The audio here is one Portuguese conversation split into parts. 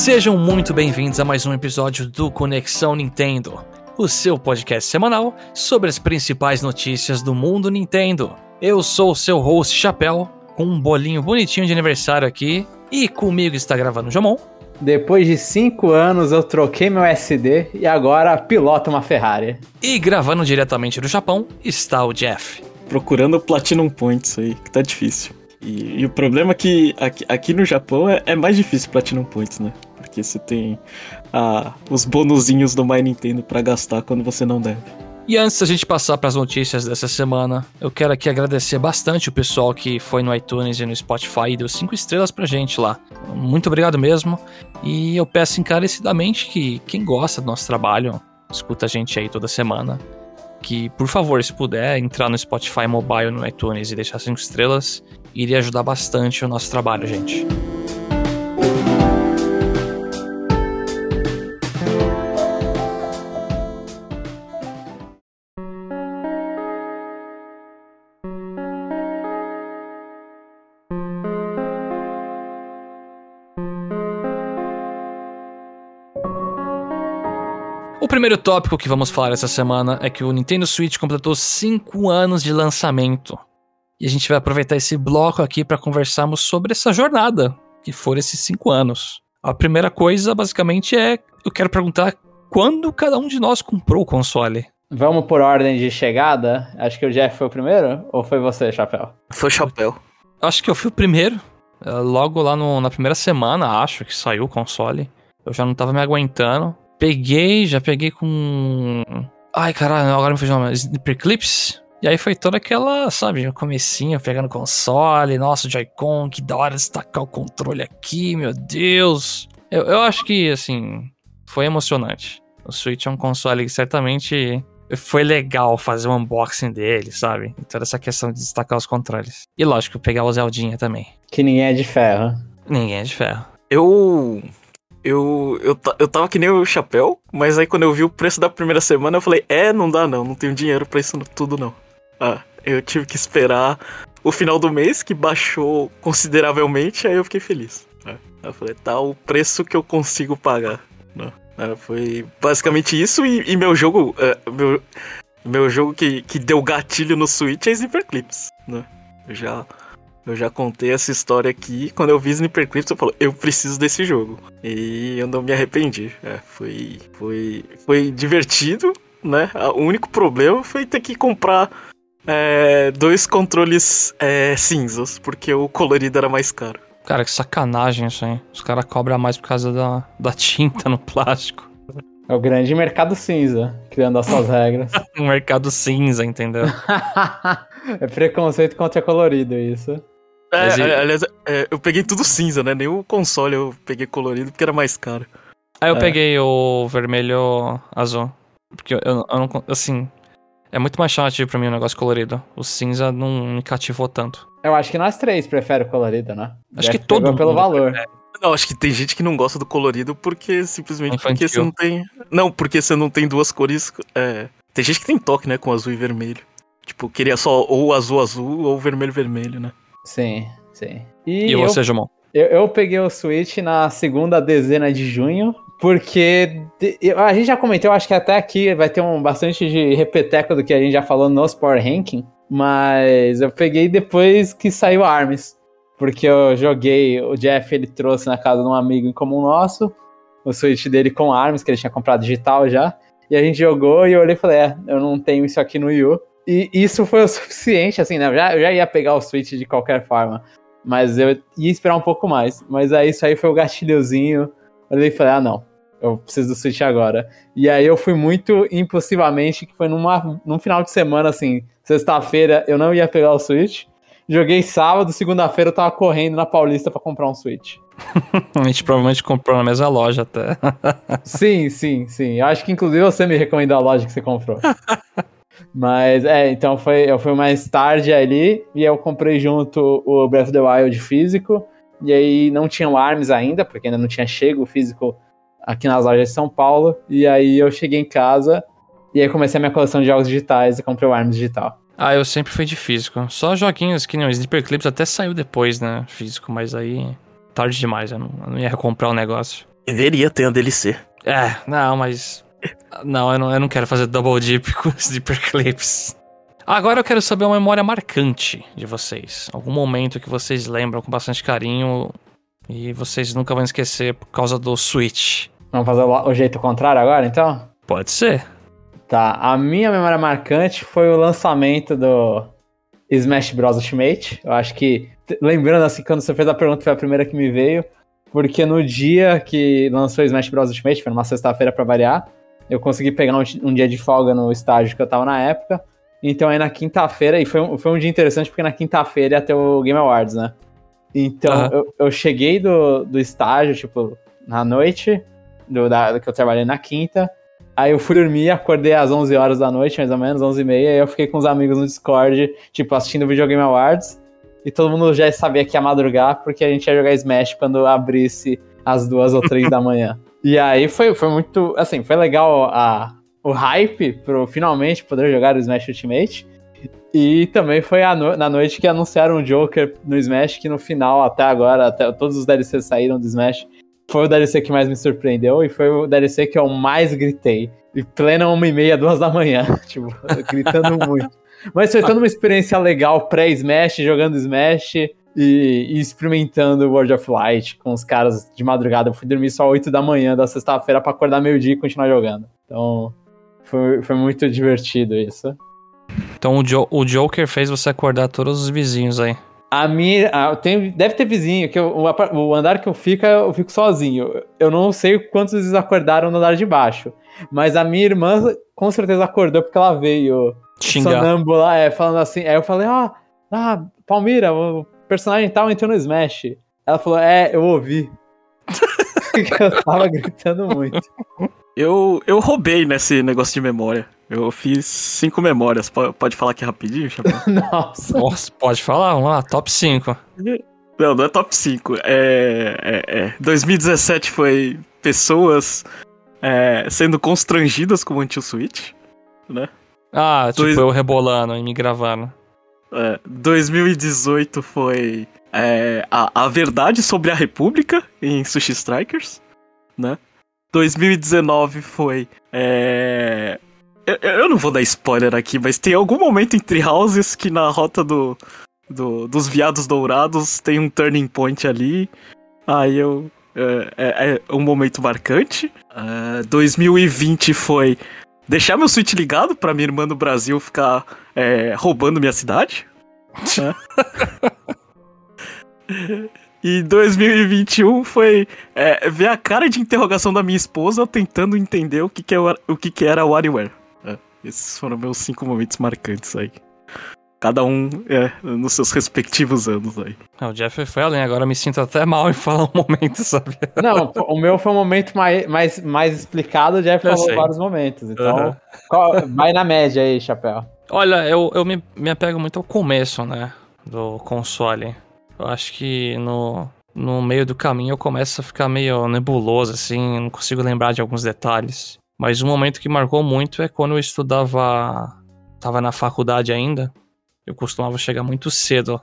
Sejam muito bem-vindos a mais um episódio do Conexão Nintendo, o seu podcast semanal sobre as principais notícias do mundo Nintendo. Eu sou o seu host Chapéu, com um bolinho bonitinho de aniversário aqui, e comigo está gravando o Jamon. Depois de cinco anos eu troquei meu SD e agora piloto uma Ferrari. E gravando diretamente do Japão está o Jeff. Procurando Platinum Points aí, que tá difícil. E, e o problema é que aqui, aqui no Japão é, é, mais difícil Platinum Points, né? Porque você tem ah, os bonuzinhos do My Nintendo para gastar quando você não deve. E antes da gente passar para as notícias dessa semana, eu quero aqui agradecer bastante o pessoal que foi no iTunes e no Spotify e deu cinco estrelas pra gente lá. Muito obrigado mesmo. E eu peço encarecidamente que quem gosta do nosso trabalho, escuta a gente aí toda semana, que por favor, se puder, entrar no Spotify Mobile, no iTunes e deixar cinco estrelas, iria ajudar bastante o nosso trabalho, gente. O primeiro tópico que vamos falar essa semana é que o Nintendo Switch completou 5 anos de lançamento. E a gente vai aproveitar esse bloco aqui para conversarmos sobre essa jornada, que foram esses 5 anos. A primeira coisa, basicamente, é eu quero perguntar quando cada um de nós comprou o console. Vamos por ordem de chegada? Acho que o Jeff foi o primeiro? Ou foi você, Chapéu? Foi Chapéu. Acho que eu fui o primeiro. É, logo lá no, na primeira semana, acho que saiu o console. Eu já não tava me aguentando. Peguei, já peguei com. Ai, caralho, agora me fugiu o nome. Sniper Clips. E aí foi toda aquela, sabe, o comecinho, pegando console, nossa, o Joy-Con, que da hora destacar o controle aqui, meu Deus. Eu, eu acho que, assim, foi emocionante. O Switch é um console que certamente foi legal fazer o um unboxing dele, sabe? E toda essa questão de destacar os controles. E lógico, pegar o Zeldinha também. Que ninguém é de ferro. Ninguém é de ferro. Eu eu, eu, eu tava que nem o chapéu, mas aí quando eu vi o preço da primeira semana, eu falei, é, não dá não, não tenho dinheiro pra isso tudo não. Ah, eu tive que esperar o final do mês, que baixou consideravelmente, aí eu fiquei feliz. Ah, eu falei, tá o preço que eu consigo pagar. Ah, foi basicamente isso, e, e meu jogo. Uh, meu, meu jogo que, que deu gatilho no Switch é Sniper Clips, né? Já eu já contei essa história aqui. Quando eu vi Sniper Clips, eu falo, eu preciso desse jogo. E eu não me arrependi. É, foi, foi, foi divertido, né? O único problema foi ter que comprar é, dois controles é, cinzas, porque o colorido era mais caro. Cara, que sacanagem isso aí. Os caras cobram mais por causa da, da tinta no plástico. É o grande mercado cinza, criando as suas regras. o mercado cinza, entendeu? é preconceito contra colorido isso. É, aliás, é, eu peguei tudo cinza, né? Nem o console eu peguei colorido porque era mais caro. Aí eu é. peguei o vermelho azul. Porque eu, eu, não. Assim. É muito mais chato pra mim o um negócio colorido. O cinza não me cativou tanto. Eu acho que nós três preferem o colorido, né? Acho que todo mundo. pelo valor. Não, acho que tem gente que não gosta do colorido porque simplesmente Infantil. porque você não tem. Não, porque você não tem duas cores. É... Tem gente que tem toque, né? Com azul e vermelho. Tipo, queria só ou azul azul ou vermelho vermelho, né? Sim, sim. E, e você, Jumon? Eu, eu peguei o Switch na segunda dezena de junho, porque a gente já comentou, acho que até aqui vai ter um bastante de repeteco do que a gente já falou nos Power Ranking, mas eu peguei depois que saiu Arms, porque eu joguei, o Jeff ele trouxe na casa de um amigo em comum nosso, o Switch dele com Arms, que ele tinha comprado digital já, e a gente jogou e eu olhei e falei, é, eu não tenho isso aqui no Wii U. E isso foi o suficiente, assim, né? Eu já, eu já ia pegar o Switch de qualquer forma. Mas eu ia esperar um pouco mais. Mas aí isso aí foi o gatilhozinho. Eu e falei, ah, não. Eu preciso do Switch agora. E aí eu fui muito impulsivamente, que foi numa, num final de semana, assim, sexta-feira eu não ia pegar o Switch. Joguei sábado, segunda-feira eu tava correndo na Paulista para comprar um Switch. a gente provavelmente comprou na mesma loja até. sim, sim, sim. Eu acho que inclusive você me recomendou a loja que você comprou. Mas é, então foi, eu fui mais tarde ali e eu comprei junto o Breath of the Wild físico. E aí não tinha o ARMS ainda, porque ainda não tinha chego o físico aqui nas lojas de São Paulo. E aí eu cheguei em casa e aí comecei a minha coleção de jogos digitais e comprei o ARMS digital. Ah, eu sempre fui de físico. Só joguinhos que nem o Sniper Clips até saiu depois, né? Físico, mas aí tarde demais, eu não, eu não ia comprar o negócio. Deveria ter a DLC. É, não, mas. Não, eu não, eu não quero fazer double dip com os Clips. Agora eu quero saber uma memória marcante de vocês. Algum momento que vocês lembram com bastante carinho e vocês nunca vão esquecer por causa do Switch. Vamos fazer o, o jeito contrário agora, então? Pode ser. Tá, a minha memória marcante foi o lançamento do Smash Bros Ultimate. Eu acho que, lembrando assim, quando você fez a pergunta, foi a primeira que me veio. Porque no dia que lançou o Smash Bros Ultimate, foi numa sexta-feira pra variar, eu consegui pegar um, um, dia de folga no estágio que eu tava na época. Então aí na quinta-feira, e foi um, foi um dia interessante porque na quinta-feira ia ter o Game Awards, né? Então uhum. eu, eu cheguei do, do estágio, tipo, na noite, do, da, que eu trabalhei na quinta. Aí eu fui dormir, acordei às 11 horas da noite, mais ou menos, 11 e meia, e eu fiquei com os amigos no Discord, tipo, assistindo o Video Game Awards. E todo mundo já sabia que ia madrugar, porque a gente ia jogar Smash quando abrisse às duas ou três da manhã. E aí foi, foi muito, assim, foi legal a, o hype pro finalmente poder jogar o Smash Ultimate. E também foi no, na noite que anunciaram o Joker no Smash, que no final, até agora, até todos os DLCs saíram do Smash. Foi o DLC que mais me surpreendeu e foi o DLC que eu mais gritei. E plena uma e meia, duas da manhã. tipo, gritando muito. Mas foi toda uma experiência legal pré-Smash, jogando Smash e, e, experimentando World of Light com os caras de madrugada. Eu fui dormir só 8 da manhã da sexta-feira para acordar meio-dia e continuar jogando. Então, foi, foi muito divertido isso. Então o, jo o Joker fez você acordar todos os vizinhos aí. A minha. A, tem, deve ter vizinho, que eu, o, o, andar que eu fico, eu fico sozinho. Eu não sei quantos eles acordaram no andar de baixo. Mas a minha irmã com certeza acordou porque ela veio xingar. sonâmbula, é, falando assim. Aí eu falei, ó, ah, Palmira, o personagem tal entrou no Smash. Ela falou, é, eu ouvi. eu tava gritando muito. Eu, eu roubei nesse negócio de memória. Eu fiz cinco memórias. Pode, falar aqui rapidinho, Chapéu? Nossa. Nossa, pode falar. Vamos lá, top 5. Não, não é top 5. É, é, é. 2017 foi pessoas é, sendo constrangidas com o Anti-Switch, né? Ah, tipo Dois... eu rebolando e me gravando. É, 2018 foi é, a, a verdade sobre a República em Sushi Strikers, né? 2019 foi. É... Eu, eu, não vou dar spoiler aqui, mas tem algum momento entre houses que na rota do, do dos viados dourados tem um turning point ali. Aí eu. É, é, é um momento marcante. Uh, é, 2020 foi deixar meu Switch ligado pra minha irmã no Brasil ficar é, roubando minha cidade. Né? E 2021 foi é, ver a cara de interrogação da minha esposa tentando entender o que, que, é, o que, que era o WarioWare. É, esses foram meus cinco momentos marcantes aí. Cada um é, nos seus respectivos anos aí. Não, o Jeff foi além, agora me sinto até mal em falar um momento, sabe? Não, o meu foi um momento mais, mais, mais explicado, o Jeff eu falou sei. vários momentos. Então, uhum. qual, vai na média aí, Chapéu. Olha, eu, eu me, me apego muito ao começo, né? Do console. Eu acho que no, no meio do caminho eu começo a ficar meio nebuloso, assim, não consigo lembrar de alguns detalhes. Mas um momento que marcou muito é quando eu estudava. Tava na faculdade ainda. Eu costumava chegar muito cedo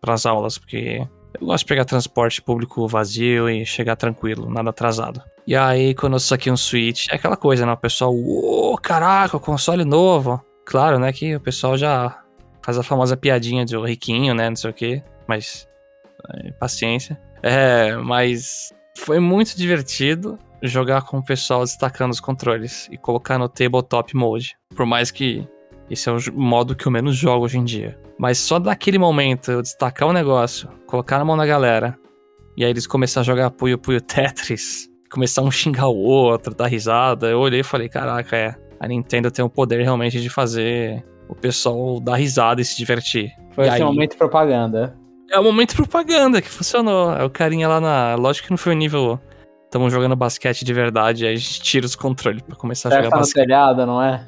para as aulas, porque eu gosto de pegar transporte público vazio e chegar tranquilo, nada atrasado. E aí, quando eu saquei um Switch, é aquela coisa, né? O pessoal, ô, caraca, console novo. Claro, né? Que o pessoal já faz a famosa piadinha de riquinho, né? Não sei o quê. Mas paciência. É, mas foi muito divertido jogar com o pessoal destacando os controles e colocar no tabletop mode. Por mais que esse é o modo que eu menos jogo hoje em dia. Mas só daquele momento eu destacar o negócio, colocar na mão da galera, e aí eles começaram a jogar Puyo Puyo Tetris, começar um xingar o outro, dar risada, eu olhei e falei, caraca, é. A Nintendo tem o poder realmente de fazer o pessoal dar risada e se divertir. Foi e esse aí... momento propaganda. É o momento propaganda que funcionou. É o carinha lá na. Lógico que não foi o nível. Estamos jogando basquete de verdade, aí a gente tira os controles pra começar a jogar tá basquete. telhado, não é?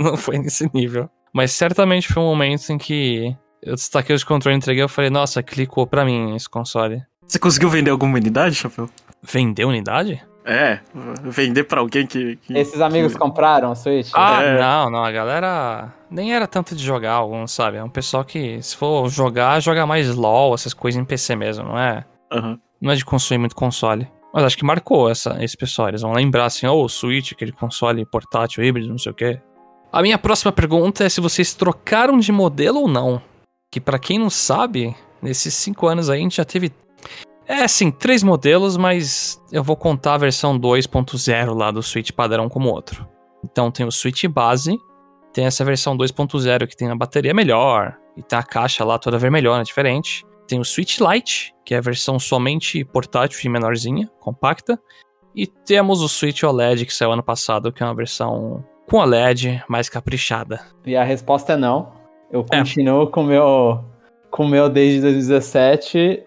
Não, foi nesse nível. Mas certamente foi um momento em que eu destaquei os controles, entreguei e falei, nossa, clicou pra mim esse console. Você conseguiu vender alguma unidade, Chapéu? Vender unidade? É, vender para alguém que, que, Esses amigos que... compraram a Switch? Ah, é. não, não, a galera nem era tanto de jogar alguns, sabe? É um pessoal que, se for jogar, joga mais LOL, essas coisas em PC mesmo, não é? Uhum. Não é de consumir muito console. Mas acho que marcou essa, esse pessoal. Eles vão lembrar assim, oh, o Switch, aquele console portátil híbrido, não sei o quê. A minha próxima pergunta é se vocês trocaram de modelo ou não. Que para quem não sabe, nesses cinco anos aí a gente já teve. É, sim, três modelos, mas eu vou contar a versão 2.0 lá do Switch padrão como outro. Então tem o Switch base, tem essa versão 2.0 que tem a bateria melhor, e tem a caixa lá toda vermelhona, diferente. Tem o Switch Lite, que é a versão somente portátil e menorzinha, compacta. E temos o Switch OLED, que saiu ano passado, que é uma versão com OLED mais caprichada. E a resposta é não. Eu continuo é. com o meu, com o meu desde 2017.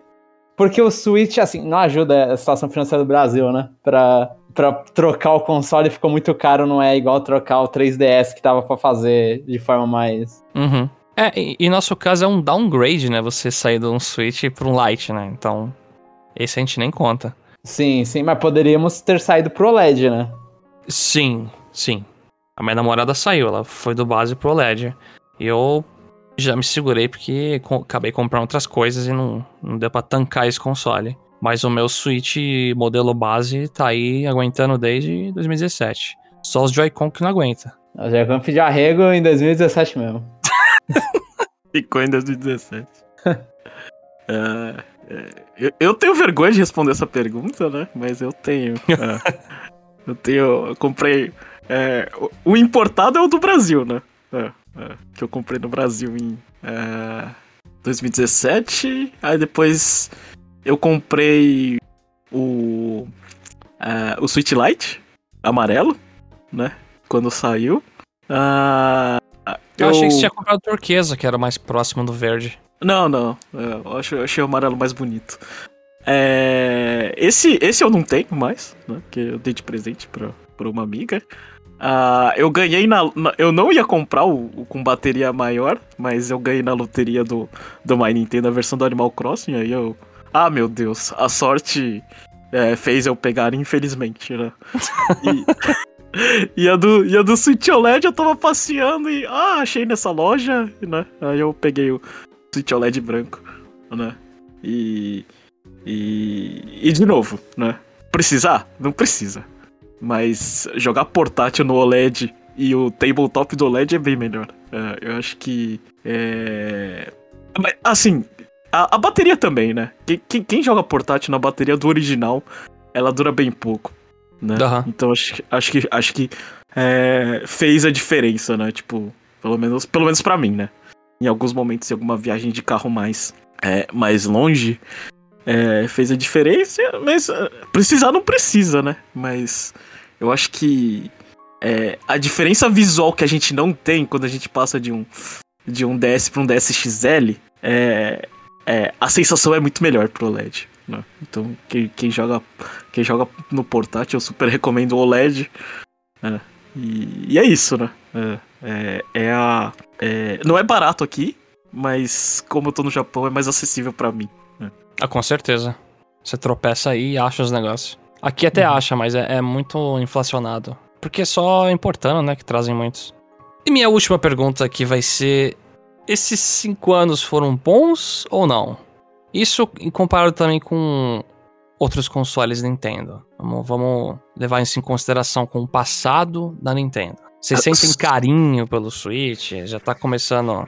Porque o Switch, assim, não ajuda a situação financeira do Brasil, né? Pra, pra trocar o console ficou muito caro, não é igual trocar o 3DS que tava pra fazer de forma mais. Uhum. É, e, e nosso caso é um downgrade, né? Você sair de um Switch para um Lite, né? Então, esse a gente nem conta. Sim, sim, mas poderíamos ter saído pro OLED, né? Sim, sim. A minha namorada saiu, ela foi do base pro OLED. E eu já me segurei porque acabei comprando outras coisas e não, não deu pra tancar esse console. Mas o meu Switch modelo base tá aí aguentando desde 2017. Só os Joy-Con que não aguenta. O Joy-Con pediu arrego em 2017 mesmo. Ficou em 2017. É, é, eu, eu, tenho vergonha de responder essa pergunta, né? Mas eu tenho. É, eu tenho. Eu comprei. É, o, o, importado é o do Brasil, né? É, que eu comprei no Brasil em 2017. Aí depois eu comprei o. o Switch Lite amarelo, né? Quando saiu. Eu, eu achei que você tinha comprado turquesa, que era mais próximo do verde. Não, não. É, eu, acho, eu achei o amarelo mais bonito. É, esse, esse eu não tenho mais, né? Que eu dei de presente pra, pra uma amiga. Uh, eu ganhei na, na, Eu não ia comprar o, o, com bateria maior, mas eu ganhei na loteria do, do My Nintendo a versão do Animal Crossing. Aí eu. Ah, meu Deus, a sorte é, fez eu pegar, infelizmente, né? E, e a do, e a do Switch OLED eu tava passeando e, ah, achei nessa loja, né? Aí eu peguei o Switch OLED branco, né? E. E. E de novo, né? Precisar? Não precisa. Mas jogar portátil no OLED e o tabletop do OLED é bem melhor. É, eu acho que. É. Assim, a, a bateria também, né? Quem, quem, quem joga portátil na bateria do original, ela dura bem pouco né? Uhum. Então acho, acho que, acho que é, fez a diferença, né? Tipo, pelo menos, pelo menos para mim, né? Em alguns momentos, em alguma viagem de carro mais, é, mais longe, é, fez a diferença, mas é, precisar não precisa, né? Mas eu acho que é, a diferença visual que a gente não tem quando a gente passa de um, de um DS para um DS XL, é, é, a sensação é muito melhor pro LED. Né? Então, quem, quem, joga, quem joga no portátil, eu super recomendo o OLED. Né? E, e, é isso, né? É, é, é a. É, não é barato aqui, mas como eu tô no Japão, é mais acessível para mim. Né? Ah, com certeza. Você tropeça aí e acha os negócios. Aqui até uhum. acha, mas é, é muito inflacionado. Porque é só importando, né? Que trazem muitos. E minha última pergunta aqui vai ser: esses cinco anos foram bons ou não? Isso comparado também com outros consoles Nintendo. Vamos, vamos levar isso em consideração com o passado da Nintendo. Vocês ah, sentem carinho pelo Switch? Já tá começando.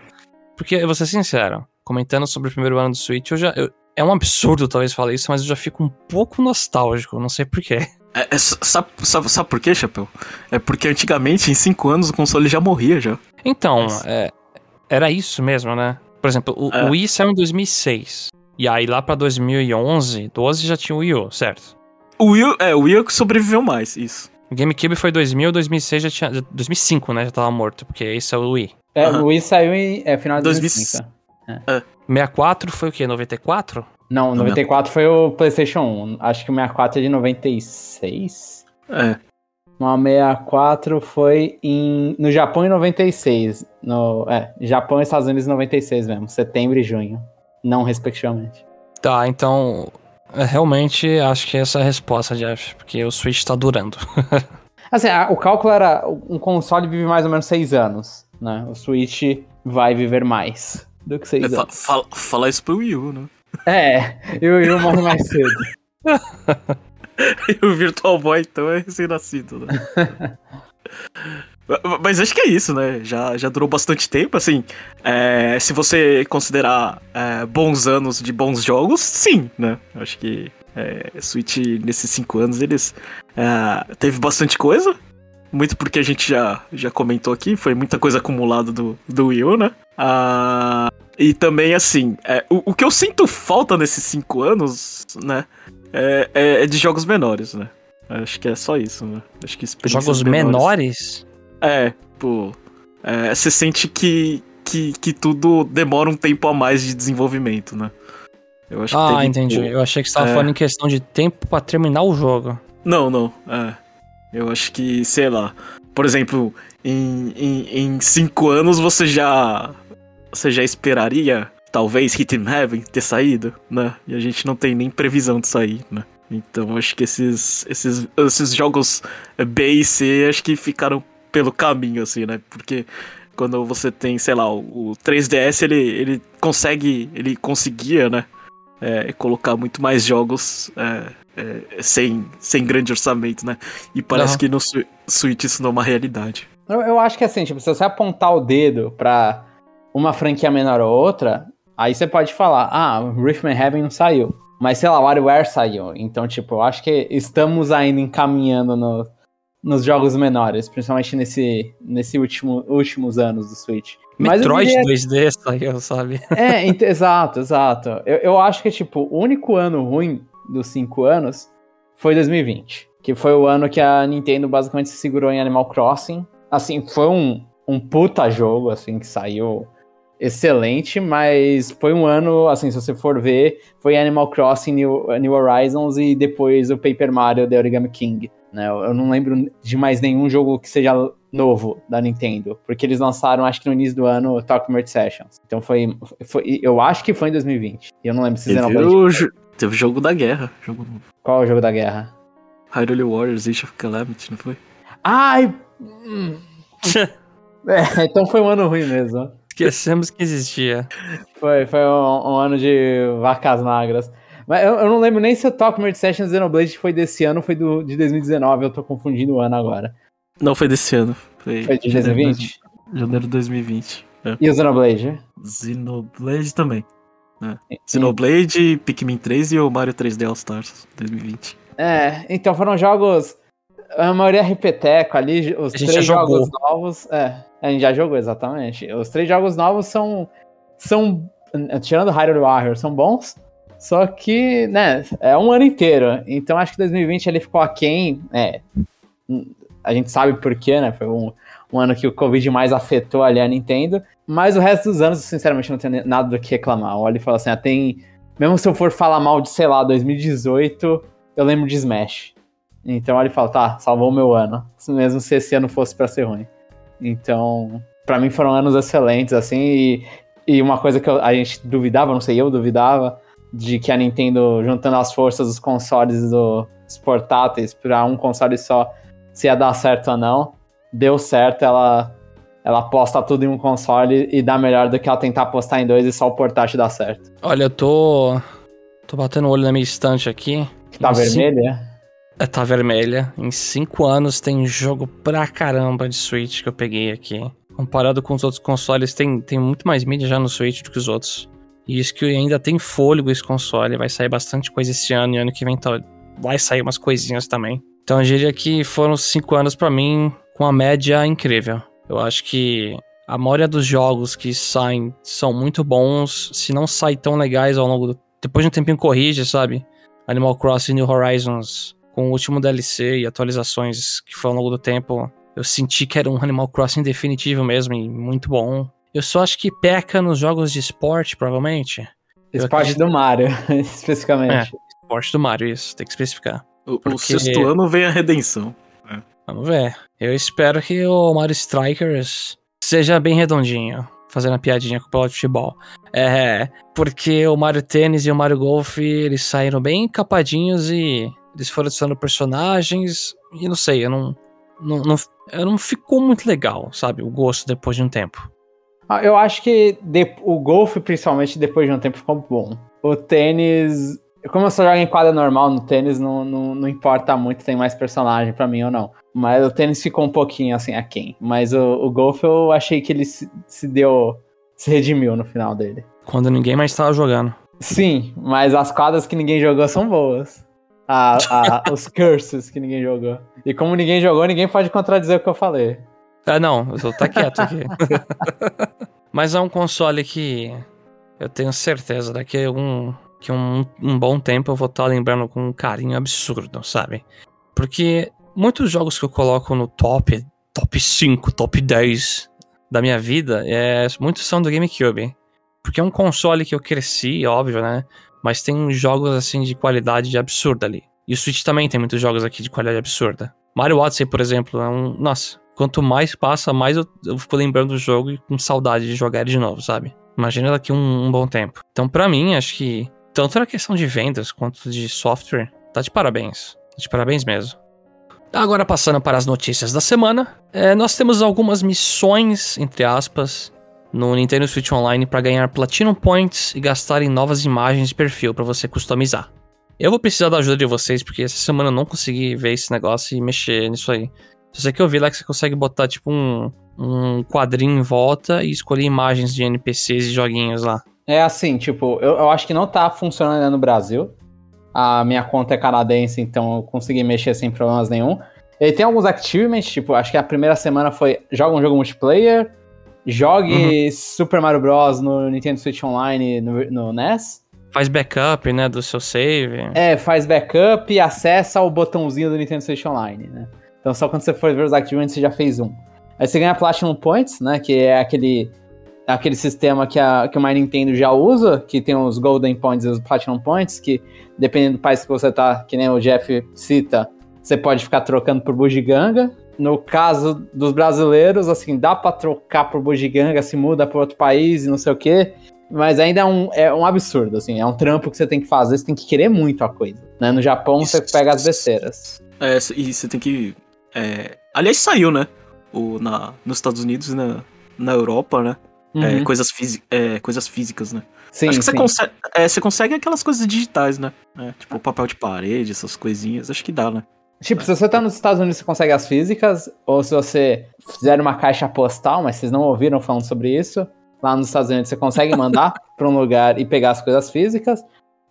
Porque, eu vou ser sincero, comentando sobre o primeiro ano do Switch, eu já. Eu... É um absurdo talvez falar isso, mas eu já fico um pouco nostálgico, não sei porquê. É, é, sabe, sabe, sabe por quê, Chapéu? É porque antigamente, em 5 anos, o console já morria já. Então, é, era isso mesmo, né? Por exemplo, o, é. o Wii saiu em 2006. E aí lá pra 2011, 12 já tinha o Wii U, certo? O Wii, é, o Wii U que sobreviveu mais, isso. O GameCube foi 2000, 2006 já tinha... 2005, né, já tava morto, porque esse é o Wii. É, uhum. o Wii saiu em é, final de 2005. 2005. É. 64 foi o quê, 94? Não, 94 foi o PlayStation 1. Acho que o 64 é de 96. É. O 64 foi em, no Japão em 96. No, é, Japão e Estados Unidos em 96 mesmo, setembro e junho não respectivamente. Tá, então é, realmente acho que essa é a resposta, Jeff, porque o Switch tá durando. assim, a, o cálculo era um console vive mais ou menos seis anos, né? O Switch vai viver mais do que seis é, anos. Fa fala isso pro Wii U, né? É, e o Wii U morre mais cedo. e o Virtual Boy, então, é recém-nascido, né? Mas acho que é isso, né? Já, já durou bastante tempo, assim. É, se você considerar é, bons anos de bons jogos, sim, né? Acho que é, Switch, nesses cinco anos, eles é, teve bastante coisa. Muito porque a gente já, já comentou aqui, foi muita coisa acumulada do, do Wii U, né? Ah, e também, assim, é, o, o que eu sinto falta nesses cinco anos, né? É, é, é de jogos menores, né? Acho que é só isso, né? Acho que Jogos menores? menores? É, pô. É, você sente que, que, que tudo demora um tempo a mais de desenvolvimento, né? Eu acho ah, teve, entendi. Eu achei que você tava é... falando em questão de tempo para terminar o jogo. Não, não. É. Eu acho que, sei lá. Por exemplo, em, em, em cinco anos você já. Você já esperaria, talvez, Hit in Heaven ter saído, né? E a gente não tem nem previsão de sair, né? Então acho que esses, esses, esses jogos B e C acho que ficaram pelo caminho, assim, né? Porque quando você tem, sei lá, o, 3DS, ele, ele consegue, ele conseguia, né? É, colocar muito mais jogos é, é, sem, sem grande orçamento, né? E parece uhum. que no Switch isso não é uma realidade. Eu, eu acho que assim, tipo, se você apontar o dedo pra uma franquia menor ou outra, aí você pode falar, ah, Riftman Heaven não saiu. Mas sei lá, WarioWare saiu. Então, tipo, eu acho que estamos ainda encaminhando no, nos jogos menores, principalmente nesse, nesse último, últimos anos do Switch. Metroid diria... 2D saiu, sabe? É, exato, exato. Eu, eu acho que, tipo, o único ano ruim dos cinco anos foi 2020. Que foi o ano que a Nintendo basicamente se segurou em Animal Crossing. Assim, foi um, um puta jogo, assim, que saiu excelente, mas foi um ano, assim, se você for ver, foi Animal Crossing New, New Horizons e depois o Paper Mario The Origami King. Né? Eu não lembro de mais nenhum jogo que seja novo da Nintendo, porque eles lançaram, acho que no início do ano, Talk Merge Sessions. Então foi, foi, eu acho que foi em 2020. Eu não lembro se fizeram Xenoblade. Teve o jogo da guerra. Jogo Qual é o jogo da guerra? Hyrule Warriors Age of Calamity, não foi? Ai! é, então foi um ano ruim mesmo. Esquecemos que existia. Foi, foi um, um ano de vacas magras. Mas eu, eu, não lembro nem se o Talk Merge Sessions Xenoblade foi desse ano ou foi do, de 2019. Eu tô confundindo o ano agora. Não foi desse ano. Foi, foi de 2020? Janeiro de 2020. É. E o Xenoblade? Xenoblade também. É. Xenoblade, Pikmin 3 e o Mario 3D All Stars 2020. É, então foram jogos. A maioria é repeteco ali, os três jogos novos. É, a gente já jogou, exatamente. Os três jogos novos são. são tirando Hyrule Warrior, são bons. Só que, né, é um ano inteiro. Então acho que 2020 ele ficou aquém. É, a gente sabe por quê, né? Foi um, um ano que o Covid mais afetou ali a Nintendo. Mas o resto dos anos, sinceramente, não tenho nada do que reclamar. Olha e fala assim: ah, tem. Mesmo se eu for falar mal de, sei lá, 2018, eu lembro de Smash. Então olha e fala: tá, salvou o meu ano. Mesmo se esse ano fosse para ser ruim. Então, para mim foram anos excelentes, assim. E, e uma coisa que a gente duvidava, não sei, eu duvidava, de que a Nintendo, juntando as forças dos consoles do, dos portáteis para um console só, se ia dar certo ou não. Deu certo, ela ela aposta tudo em um console e dá melhor do que ela tentar apostar em dois e só o portátil dar certo. Olha, eu tô. tô batendo o olho na minha estante aqui. Tá vermelha? Cinco... É, tá vermelha. Em cinco anos tem jogo pra caramba de Switch que eu peguei aqui. Comparado com os outros consoles, tem, tem muito mais mídia já no Switch do que os outros. E isso que ainda tem fôlego esse console, vai sair bastante coisa esse ano e ano que vem tá, vai sair umas coisinhas também. Então eu diria que foram cinco anos para mim com uma média incrível. Eu acho que a maioria dos jogos que saem são muito bons, se não saem tão legais ao longo do... Depois de um tempinho corrige, sabe? Animal Crossing New Horizons, com o último DLC e atualizações que foram ao longo do tempo, eu senti que era um Animal Crossing definitivo mesmo e muito bom. Eu só acho que peca nos jogos de esporte, provavelmente. Esporte acredito... do Mario, especificamente. É, esporte do Mario, isso, tem que especificar. O, Porque... o sexto ano vem a redenção. Vamos ver. Eu espero que o Mario Strikers seja bem redondinho, fazendo a piadinha com o pelota de futebol. É, porque o Mario Tênis e o Mario Golf, eles saíram bem capadinhos e eles foram adicionando personagens e não sei, eu não, não, não, eu não ficou muito legal, sabe, o gosto depois de um tempo. Ah, eu acho que de, o golfe, principalmente, depois de um tempo ficou bom. O tênis, Como eu só jogo em quadra normal no tênis, não, não, não importa muito, tem mais personagem pra mim ou não. Mas o tênis ficou um pouquinho assim, aquém. Mas o, o golfe eu achei que ele se, se deu. se redimiu no final dele. Quando ninguém mais tava jogando. Sim, mas as quadras que ninguém jogou são boas. A, a, os curses que ninguém jogou. E como ninguém jogou, ninguém pode contradizer o que eu falei. Ah, não, eu tô tá quieto aqui. Mas é um console que eu tenho certeza daqui a um, um, um bom tempo eu vou estar tá lembrando com um carinho absurdo, sabe? Porque muitos jogos que eu coloco no top, top 5, top 10 da minha vida, é, muitos são do GameCube. Porque é um console que eu cresci, óbvio, né? Mas tem jogos assim de qualidade absurda ali. E o Switch também tem muitos jogos aqui de qualidade absurda. Mario Odyssey, por exemplo, é um. Nossa, quanto mais passa, mais eu, eu fico lembrando do jogo e com saudade de jogar ele de novo, sabe? Imagina daqui um, um bom tempo. Então, para mim, acho que tanto na questão de vendas quanto de software, tá de parabéns. Tá de parabéns mesmo. Agora, passando para as notícias da semana, é, nós temos algumas missões, entre aspas, no Nintendo Switch Online para ganhar Platinum Points e gastar em novas imagens de perfil para você customizar. Eu vou precisar da ajuda de vocês porque essa semana eu não consegui ver esse negócio e mexer nisso aí. Só sei que eu vi lá que você consegue botar tipo um, um quadrinho em volta e escolher imagens de NPCs e joguinhos lá. É assim, tipo, eu, eu acho que não tá funcionando no Brasil. A minha conta é canadense, então eu consegui mexer sem problemas nenhum. Ele tem alguns achievements, tipo, acho que a primeira semana foi joga um jogo multiplayer, Jogue uhum. Super Mario Bros. no Nintendo Switch Online no, no NES. Faz backup, né, do seu save. É, faz backup e acessa o botãozinho do Nintendo Switch Online, né? Então só quando você for ver os achievements você já fez um. Aí você ganha Platinum Points, né, que é aquele aquele sistema que, a, que o My Nintendo já usa, que tem os Golden Points e os Platinum Points, que dependendo do país que você tá, que nem o Jeff cita, você pode ficar trocando por bugiganga. No caso dos brasileiros, assim, dá para trocar por bugiganga, se muda para outro país e não sei o quê. Mas ainda é um, é um absurdo, assim, é um trampo que você tem que fazer, você tem que querer muito a coisa. Né? No Japão Isso, você pega as besteiras. É, e você tem que. É... Aliás, saiu, né? O, na, nos Estados Unidos e na, na Europa, né? É, uhum. É, coisas, é, coisas físicas, né? Sim, acho que sim. Você, consegue, é, você consegue aquelas coisas digitais, né? É, tipo papel de parede, essas coisinhas, acho que dá, né? Tipo, se você tá nos Estados Unidos, você consegue as físicas, ou se você fizer uma caixa postal, mas vocês não ouviram falando sobre isso, lá nos Estados Unidos você consegue mandar para um lugar e pegar as coisas físicas,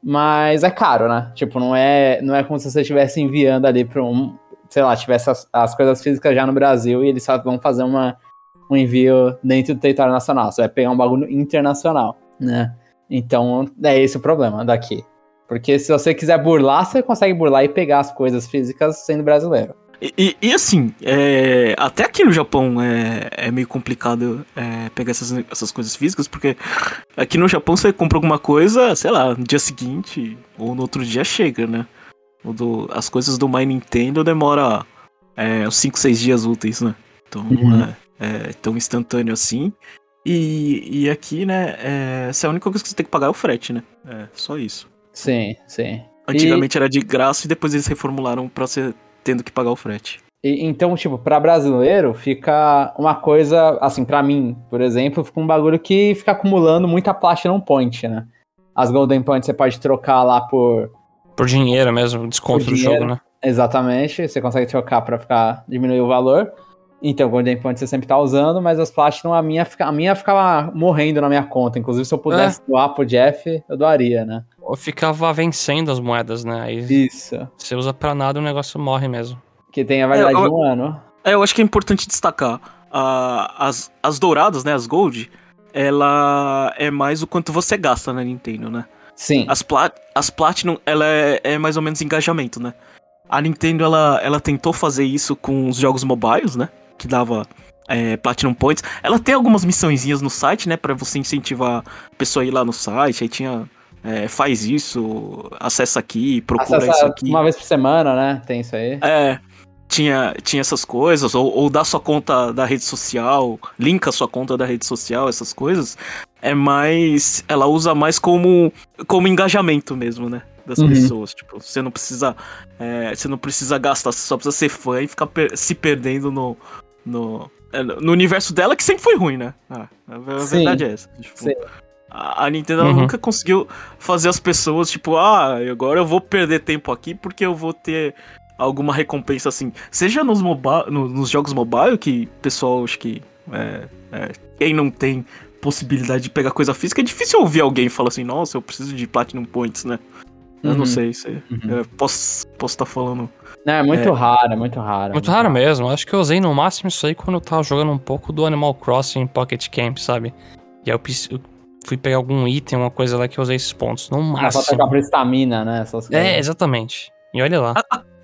mas é caro, né? Tipo, não é, não é como se você estivesse enviando ali para um, sei lá, tivesse as, as, coisas físicas já no Brasil e eles só vão fazer uma, um envio dentro do território nacional. Você vai pegar um bagulho internacional, né? Então, é esse o problema daqui. Porque se você quiser burlar, você consegue burlar e pegar as coisas físicas sendo brasileiro. E, e, e assim, é, até aqui no Japão é, é meio complicado é, pegar essas, essas coisas físicas, porque aqui no Japão você compra alguma coisa, sei lá, no dia seguinte ou no outro dia chega, né? Do, as coisas do My Nintendo demora é, uns 5, 6 dias úteis, né? Então uhum. é, é tão instantâneo assim. E, e aqui, né, é, essa é a única coisa que você tem que pagar é o frete, né? É, só isso. Sim, sim. Antigamente e... era de graça e depois eles reformularam pra ser tendo que pagar o frete. E, então, tipo, pra brasileiro fica uma coisa, assim, para mim, por exemplo, fica um bagulho que fica acumulando muita Platinum Point, né? As Golden Points você pode trocar lá por. Por dinheiro mesmo, desconto do jogo, né? Exatamente, você consegue trocar para ficar diminuir o valor. Então, Golden Point você sempre tá usando, mas as Platinum, a minha, a minha ficava morrendo na minha conta. Inclusive, se eu pudesse é. doar pro Jeff, eu doaria, né? Ou ficava vencendo as moedas, né? Aí Isso. Você usa pra nada, o negócio morre mesmo. Que tem a validade é, eu, de um ano. É, eu acho que é importante destacar. Uh, as, as douradas, né? As Gold, ela é mais o quanto você gasta na Nintendo, né? Sim. As, plat as Platinum, ela é, é mais ou menos engajamento, né? A Nintendo, ela, ela tentou fazer isso com os jogos mobiles, né? Que dava é, Platinum Points. Ela tem algumas missõezinhas no site, né? para você incentivar a pessoa a ir lá no site. Aí tinha. É, faz isso, acessa aqui, procura Acessa isso aqui. Uma vez por semana, né? Tem isso aí. É. Tinha, tinha essas coisas, ou, ou dá sua conta da rede social, linka sua conta da rede social, essas coisas. É mais. Ela usa mais como, como engajamento mesmo, né? das uhum. pessoas. Tipo, você não precisa. É, você não precisa gastar, você só precisa ser fã e ficar per se perdendo no, no, é, no universo dela, que sempre foi ruim, né? Ah, a verdade é essa. Tipo, A a Nintendo Uhum. nunca conseguiu fazer as pessoas, tipo, ah, agora eu vou perder tempo aqui porque eu vou ter alguma recompensa assim. Seja nos, mobi no- nos jogos mobile, que pessoal, acho que. é, é, quem não tem possibilidade de pegar coisa física, é difícil ouvir alguém falar assim, nossa, eu preciso de Platinum Points, né? Eu Uhum. não sei se. Uhum. é, posso estar falando. Não, é muito É. raro, é muito raro. Muito raro mesmo. Acho que eu usei no máximo isso aí quando eu tava jogando um pouco do Animal Crossing Pocket Camp, sabe? E aí eu, eu fui pegar algum item, uma coisa lá que eu usei esses pontos. No Dá pra máximo. pegar por estamina, né? Essas coisas. É, exatamente. E olha lá.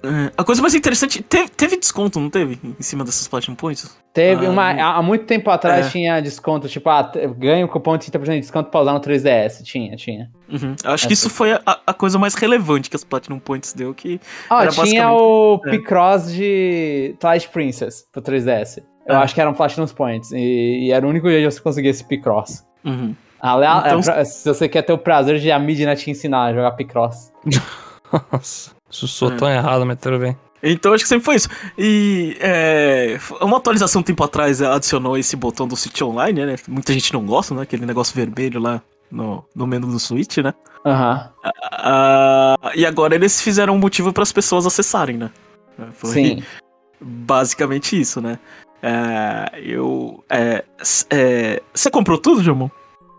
É, a coisa mais interessante, teve, teve desconto, não teve? Em cima dessas Platinum Points? Teve Ah, uma. não. Há muito tempo atrás É. tinha desconto, tipo, ah, ganha um cupom de 30% de desconto pra usar no 3DS. Tinha, tinha. Uhum. Eu Acho que Essa- isso foi a, a coisa mais relevante que as Platinum Points deu, que Ah, Era tinha basicamente- o é. Picross de Twilight Princess pro 3DS. Eu Ah. acho que eram Platinum Points. E, e era o único jeito de você conseguir esse Picross. Uhum. Aliás, Então- é pra- se você quer ter o prazer de a Midna te ensinar a jogar Picross. Nossa. Isso soou É. tão errado, mas tudo bem. Então acho que sempre foi isso. E é, uma atualização um tempo atrás adicionou esse botão do Switch Online, né? Muita gente não gosta, né? Aquele negócio vermelho lá no, no menu do Switch, né? Aham. Ah, e agora eles fizeram um motivo para as pessoas acessarem, né? Foi Sim. basicamente isso, né? É, eu. é, é, Você comprou tudo, Jamon?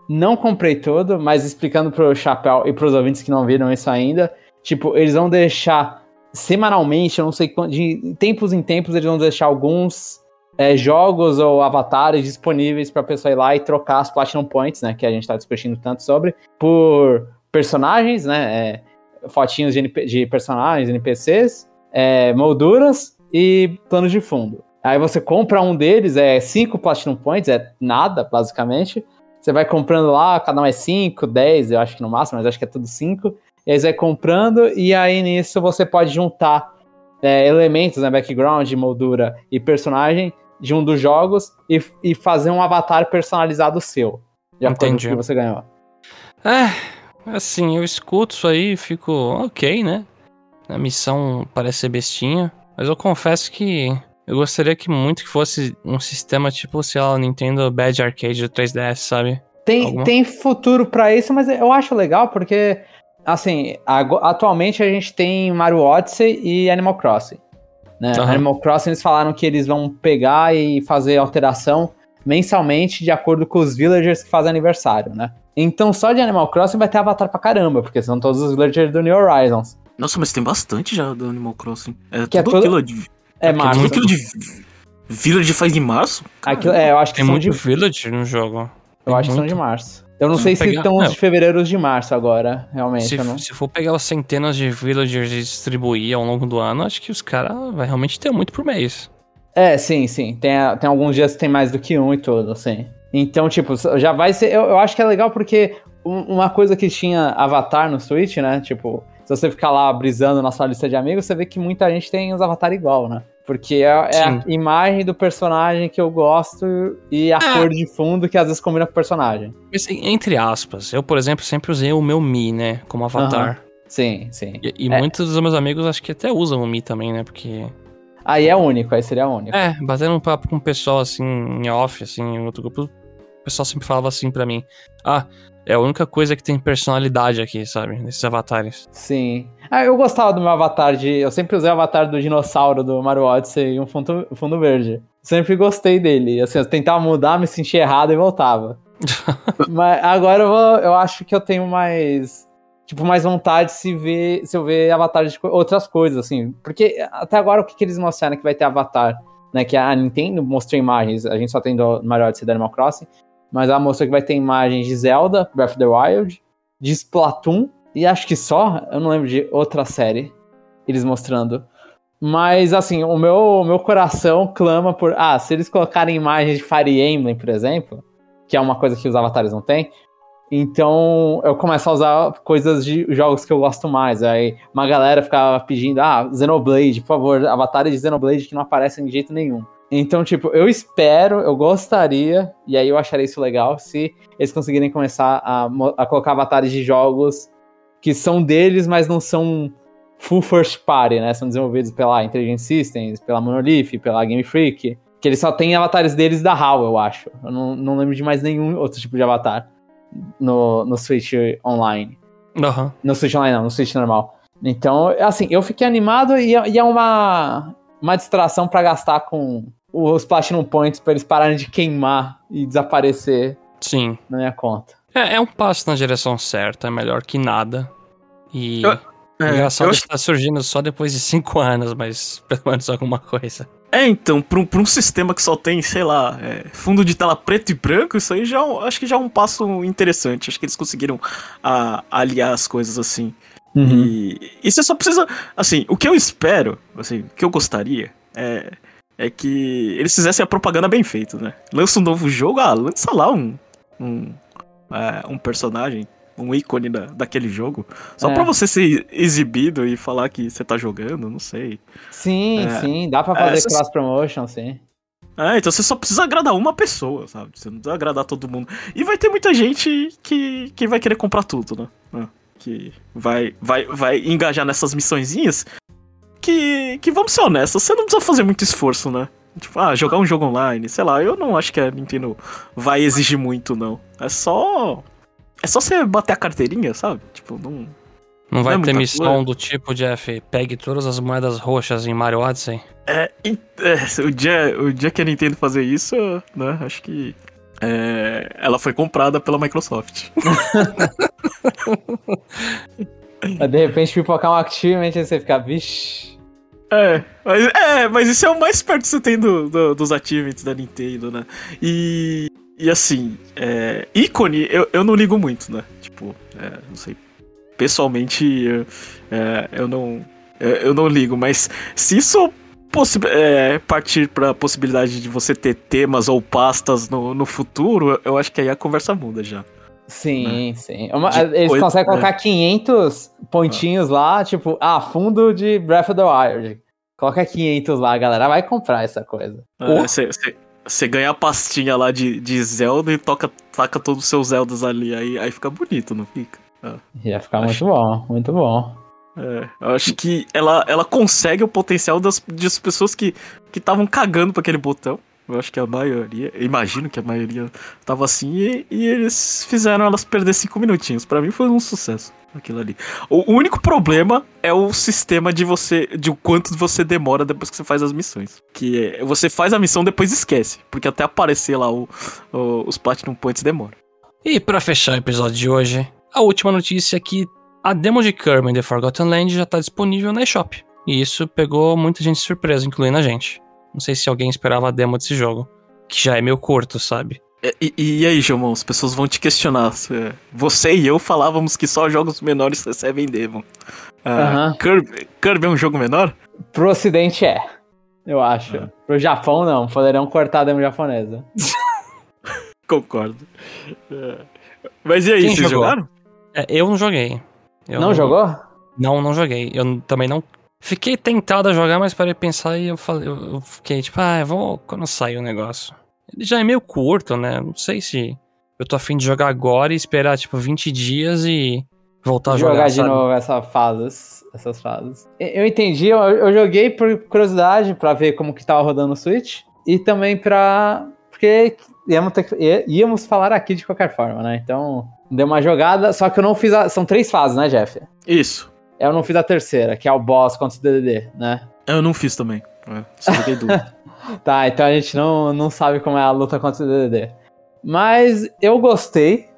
Não comprei tudo, mas explicando pro Chapéu e pros ouvintes que não viram isso ainda, tipo, eles vão deixar semanalmente, eu não sei quanto, de tempos em tempos, eles vão deixar alguns é, jogos ou avatares disponíveis pra pessoa ir lá e trocar as Platinum Points, né, que a gente tá discutindo tanto sobre, por personagens, né, é, fotinhos de, NP de personagens, NPCs, é, molduras e planos de fundo. Aí você compra um deles, é 5 Platinum Points, é nada, basicamente. Você vai comprando lá, cada um é 5, 10, eu acho que no máximo, mas acho que é tudo 5. E você vai comprando, e aí nisso você pode juntar é, elementos, né, background, moldura e personagem de um dos jogos e, e fazer um avatar personalizado seu. De acordo com o Entendi. que você ganhou. É, assim, eu escuto isso aí e fico ok, né? A missão parece ser bestinha, mas eu confesso que eu gostaria que muito que fosse um sistema tipo, sei lá, Nintendo Bad Arcade do 3DS, sabe? Tem, Alguma? tem futuro pra isso, mas eu acho legal porque, assim, atualmente a gente tem Mario Odyssey e Animal Crossing. Né? Aham. Animal Crossing eles falaram que eles vão pegar e fazer alteração mensalmente de acordo com os villagers que fazem aniversário, né? Então só de Animal Crossing vai ter avatar pra caramba, porque são todos os villagers do New Horizons. Nossa, mas tem bastante já do Animal Crossing. É Que é tudo todo- aquilo de. É março. Tudo aquilo de. Village faz em março? Aquilo- é, eu acho que Tem são muito de, Village no jogo. eu acho que são muito. de março. Eu não Se sei se pegar- estão os de fevereiro ou os de março agora, realmente. Se, não... se for pegar as centenas de villagers e distribuir ao longo do ano, acho que os caras vai realmente ter muito por mês. É, sim, sim. Tem, tem alguns dias que tem mais do que um e tudo, assim. Então, tipo, já vai ser. Eu, eu acho que é legal porque um- uma coisa que tinha Avatar no Switch, né? Tipo, se você ficar lá brisando na sua lista de amigos, você vê que muita gente tem os Avatar igual, né? Porque é, é a imagem do personagem que eu gosto e a É. cor de fundo que às vezes combina com o personagem. Mas, entre aspas, eu, por exemplo, sempre usei o meu Mi, né? Como avatar. Sim, sim. E, e É. muitos dos meus amigos acho que até usam o Mi também, né? Porque. Aí é único, aí seria único. É, batendo um papo com o pessoal assim, em off, assim, em outro grupo, o pessoal sempre falava assim pra mim: Ah, é a única coisa que tem personalidade aqui, sabe? Nesses avatares. Sim. Ah, eu gostava do meu avatar de. Eu sempre usei o avatar do dinossauro do Mario Odyssey e um fundo, fundo verde. Sempre gostei dele. Assim, eu tentava mudar, me sentia errado e voltava. Mas agora eu, vou- eu acho que eu tenho mais. Tipo, mais vontade se, ver, se eu ver avatares de co- outras coisas, assim. Porque até agora o que, que eles mostraram que vai ter avatar? Né, que a Nintendo mostrou imagens, a gente só tem do Mario Odyssey e do Animal Crossing, mas ela mostrou que vai ter imagens de Zelda, Breath of the Wild, de Splatoon, e acho que só, eu não lembro de outra série, eles mostrando. Mas, assim, o meu, o meu coração clama por. Ah, se eles colocarem imagens de Fire Emblem, por exemplo, que é uma coisa que os avatares não têm, então eu começo a usar coisas de jogos que eu gosto mais. Aí uma galera ficava pedindo, ah, Xenoblade, por favor, avatares de Xenoblade que não aparecem de jeito nenhum. Então, tipo, eu espero, eu gostaria, e aí eu acharia isso legal, se eles conseguirem começar a, a colocar avatares de jogos que são deles, mas não são full first party, né? São desenvolvidos pela Intelligent Systems, pela Monolith, pela Game Freak. Que eles só têm avatares deles da HAL, eu acho. Eu não, não lembro de mais nenhum outro tipo de avatar. no, no Switch Online. Aham. No Switch Online não, no Switch normal. Então, assim, eu fiquei animado e, é- e é uma, uma distração pra gastar com os Platinum Points pra eles pararem de queimar e desaparecer Sim. na minha conta. É, é um passo na direção certa, é melhor que nada. E. Eu- É, engraçado eu que acho- tá surgindo só depois de cinco anos, mas pelo menos alguma coisa. é, então, pra um, pra um sistema que só tem, sei lá, é, fundo de tela preto e branco, isso aí já é um- acho que já é um passo interessante. Acho que eles conseguiram ah, aliar as coisas assim. E, e você só precisa. Assim, o que eu espero, assim, o que eu gostaria é, é que eles fizessem a propaganda bem feita, né? Lança um novo jogo, ah, lança lá um. Um, é, um personagem, um ícone da, daquele jogo. Só É. pra você ser exibido e falar que você tá jogando, não sei. Sim, É. sim, dá pra fazer essas- cross-promotion, sim. É, então você só precisa agradar uma pessoa, sabe? Você não precisa agradar todo mundo. E vai ter muita gente que, que vai querer comprar tudo, né? É, Que vai, vai, vai engajar nessas missõezinhas. Que, que, vamos ser honestos, você não precisa fazer muito esforço, né? Tipo, ah, jogar um jogo online, sei lá, eu não acho que a Nintendo vai exigir muito, não. É só. É só você bater a carteirinha, sabe? Tipo, não. Não vai é ter missão coisa. do tipo, Jeff, pegue todas as moedas roxas em Mario Odyssey. É, e- é, o, dia, o dia que a Nintendo fazer isso, né, acho que é, ela foi comprada pela Microsoft. Aí, de repente pipocar um achievement e você fica, vixi. É, mas, é, mas isso é o mais perto que você tem do, do- dos achievements da Nintendo, né? E, e assim, é, ícone eu, eu não ligo muito, né? Tipo, é, não sei. Pessoalmente, eu, é, eu não. é, Eu não ligo, mas se isso é, partir pra possibilidade de você ter temas ou pastas no, no futuro, eu acho que aí a conversa muda já. Sim, sim. Uma- De eles coisa- conseguem colocar 500 pontinhos lá, tipo, ah, fundo de Breath of the Wild. Coloca 500 lá, a galera vai comprar essa coisa. Você ganha a pastinha lá de, de Zelda e toca, taca todos os seus Zeldas ali, aí, aí fica bonito, não fica? Ia ficar Acho- muito bom, muito bom. É, eu acho que ela, ela consegue o potencial das, das pessoas que estavam cagando pra aquele botão. Eu acho que a maioria, imagino que a maioria tava assim, e, e eles fizeram elas perder cinco minutinhos. Pra mim foi um sucesso aquilo ali. O, único problema é o sistema de você, de o quanto você demora depois que você faz as missões. Que é, você faz a missão depois esquece, porque até aparecer lá o, o- os Platinum Points demora. E pra fechar o episódio de hoje, a última notícia é que a demo de Kirby The Forgotten Land já tá disponível na eShop. E isso pegou muita gente surpresa, incluindo a gente. Não sei se alguém esperava a demo desse jogo, que já é meio curto, sabe? E, e- e aí, Jomão, as pessoas vão te questionar. se- Você e eu falávamos que só jogos menores recebem demo. Ah, Aham. Kirby, Kirby é um jogo menor? Pro ocidente é, eu acho. É. Pro Japão não, poderão cortar a demo japonesa. Concordo. É. Mas e aí, Quem vocês jogou? jogaram? É, eu não joguei. Eu não, jogou? Não, não joguei. Eu também não. Fiquei tentado a jogar, mas parei pensar e eu falei, eu fiquei tipo, ah, eu vou quando sair o negócio. Ele já é meio curto, né? Não sei se eu tô afim de jogar agora e esperar tipo 20 dias e voltar a jogar. jogar de sabe? novo essa fases, essas fases. Eu entendi, eu, eu joguei por curiosidade pra ver como que tava rodando o Switch e também pra porque íamos, que- ia- íamos falar aqui de qualquer forma, né? Então, deu uma jogada, só que eu não fiz a, são três fases, né, Jeff? Isso. Eu não fiz a terceira, que é o boss contra o DDD, né? Eu não fiz também. É, só joguei duas. Tá, então a gente não, não sabe como é a luta contra o DDD. Mas eu gostei.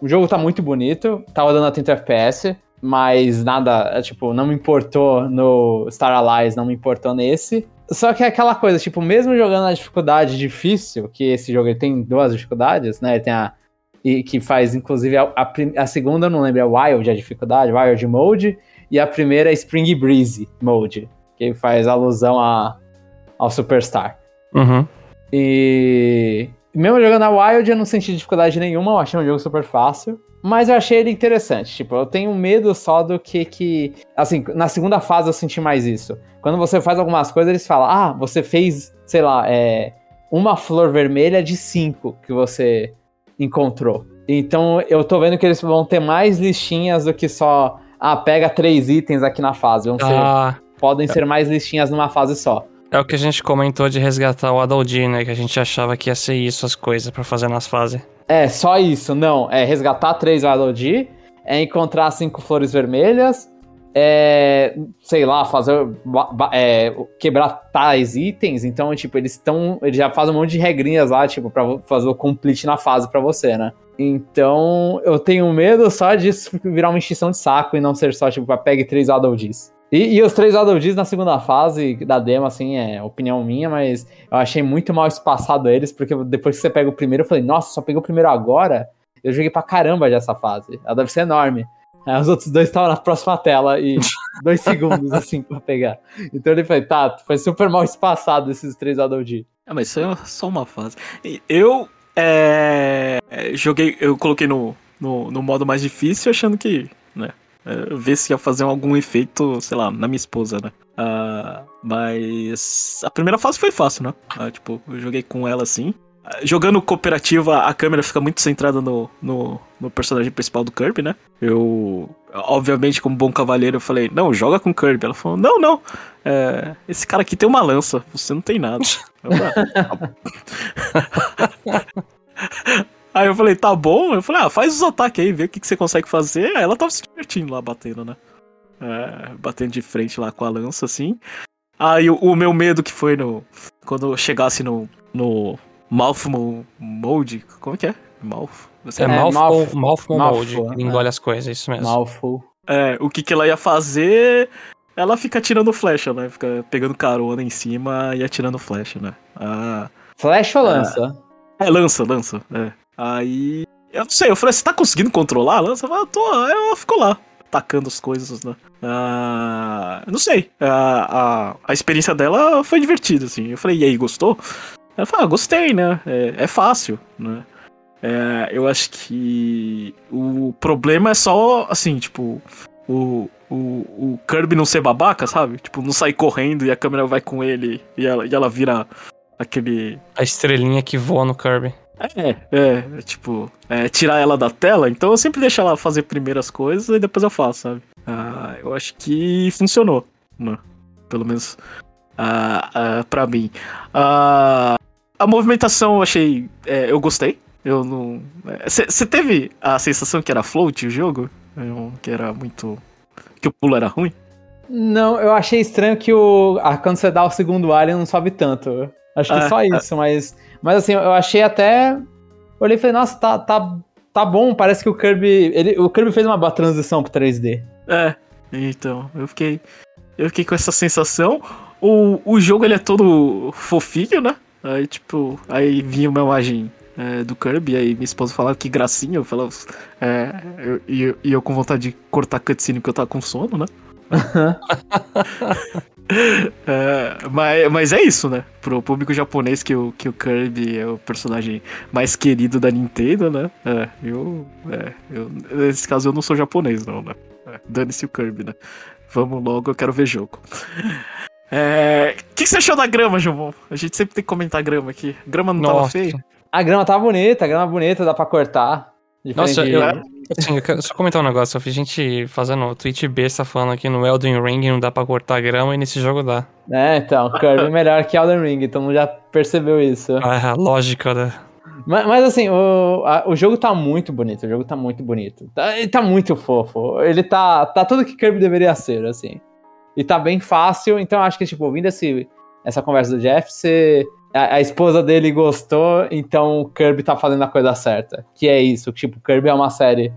O jogo tá muito bonito. Tava dando a 30 FPS. Mas nada, é, tipo, não me importou no Star Allies, não me importou nesse. Só que é aquela coisa, tipo, mesmo jogando na dificuldade difícil, que esse jogo ele tem duas dificuldades, né? Ele tem a. E que faz, inclusive, a, a, a segunda, eu não lembro, é Wild a dificuldade, Wild Mode. E a primeira é Spring Breeze Mode, que faz alusão a, ao Superstar. Uhum. E mesmo jogando a Wild, eu não senti dificuldade nenhuma, eu achei um jogo super fácil. Mas eu achei ele interessante. Tipo, eu tenho medo só do que que. Assim, na segunda fase eu senti mais isso. Quando você faz algumas coisas, eles falam: Ah, você fez, sei lá, é, uma flor vermelha de cinco que você encontrou. Então eu tô vendo que eles vão ter mais listinhas do que só. Ah, pega três itens aqui na fase. Vão ser, Ah, podem ser mais listinhas numa fase só. é o que a gente comentou de resgatar o Adaldir, né? Que a gente achava que ia ser isso as coisas pra fazer nas fases. É, só isso, não. É resgatar três Valodi, é encontrar cinco flores vermelhas, é, sei lá, fazer. É, quebrar tais itens. Então, tipo, eles estão. Eles já fazem um monte de regrinhas lá, tipo, pra fazer o complete na fase pra você, né? Então, eu tenho medo só disso virar uma extinção de saco e não ser só, tipo, pegue três Adoldies. E, e os três Adoldies na segunda fase da demo, assim, é opinião minha, mas eu achei muito mal espaçado eles, porque depois que você pega o primeiro, eu falei, nossa, só peguei o primeiro agora? Eu joguei pra caramba já essa fase. Ela deve ser enorme. Aí os outros dois estavam na próxima tela e dois segundos, assim, pra pegar. Então ele falei, tá, foi super mal espaçado esses três Adoldi. Ah, mas isso é só uma fase. Eu é, joguei, eu coloquei no, no, no, modo mais difícil, achando que, né, é, ver se ia fazer algum efeito, sei lá, na minha esposa, né. Uh, mas a primeira fase foi fácil, né? Uh, tipo, eu joguei com ela assim. Jogando cooperativa, a câmera fica muito centrada no, no, no, personagem principal do Kirby, né? Eu, obviamente, como bom cavaleiro, eu falei, não, joga com Kirby. Ela falou, não, não, é, esse cara aqui tem uma lança, você não tem nada. aí eu falei, tá bom. Eu falei, ah, faz os ataques aí, vê o que, que você consegue fazer. Aí ela tava se divertindo lá, batendo, né? É, batendo de frente lá com a lança, assim. Aí o, o meu medo que foi no. Quando eu chegasse no, no Mouth Mode. Como é que é? Mouth? É, é Mouthful, Mouthful Mode. É. engole as coisas, isso mesmo. Mouthful. É, o que, que ela ia fazer. Ela fica atirando flecha, né? Fica pegando carona em cima e atirando flecha, né? Ah, flecha ou lança? É, lança, lança. É. Aí. Eu não sei, eu falei, você tá conseguindo controlar a lança? Ela, tô, ela ficou lá, atacando as coisas, né? Ah, não sei. A, a, a experiência dela foi divertida, assim. Eu falei, e aí, gostou? Ela fala, ah, gostei, né? É, é fácil, né? É, eu acho que o problema é só, assim, tipo, o, o, o Kirby não ser babaca, sabe? Tipo, não sair correndo e a câmera vai com ele e ela, e ela vira aquele. A estrelinha que voa no Kirby. É, é, é tipo, é, tirar ela da tela, então eu sempre deixo ela fazer primeiras coisas e depois eu faço, sabe? Ah, eu acho que funcionou, né? Pelo menos uh, uh, pra mim. Uh, a movimentação eu achei. É, eu gostei. Eu não. Você é, teve a sensação que era float o jogo? Que era muito. Que o pulo era ruim? Não, eu achei estranho que o. Ah, quando você dá o segundo alien não sobe tanto. Acho que é, só isso, mas. Mas assim, eu achei até. Olhei e falei, nossa, tá, tá, tá bom, parece que o Kirby. Ele, o Kirby fez uma boa transição pro 3D. É, então, eu fiquei. Eu fiquei com essa sensação. O, o jogo ele é todo fofinho, né? Aí, tipo, aí vinha uma imagem é, do Kirby, aí minha esposa falava que gracinha, eu falava. É, eu, e, eu, e eu com vontade de cortar cutscene porque eu tava com sono, né? é, mas, mas é isso, né? Pro público japonês que o, que o Kirby é o personagem mais querido da Nintendo, né? É, eu, é, eu. Nesse caso eu não sou japonês, não, né? É, Dane-se o Kirby, né? Vamos logo, eu quero ver jogo. É... O que você achou da grama, João? A gente sempre tem que comentar grama aqui. A grama não Nossa. tava feia? A grama tava bonita, a grama bonita, dá pra cortar. Nossa, eu, assim, eu quero só comentar um negócio. Eu fiz gente fazendo o tweet besta falando aqui no Elden Ring não dá pra cortar grama e nesse jogo dá. É, então, Kirby é melhor que Elden Ring, então já percebeu isso. Ah, é a lógica, né? Mas, mas assim, o, a, o jogo tá muito bonito, o jogo tá muito bonito. Tá, ele tá muito fofo. Ele tá, tá tudo que Kirby deveria ser, assim e tá bem fácil. Então acho que, tipo, ouvindo esse, essa conversa do Jeff, você, a, a, esposa dele gostou, então o Kirby tá fazendo a coisa certa. Que é isso, tipo, Kirby é uma série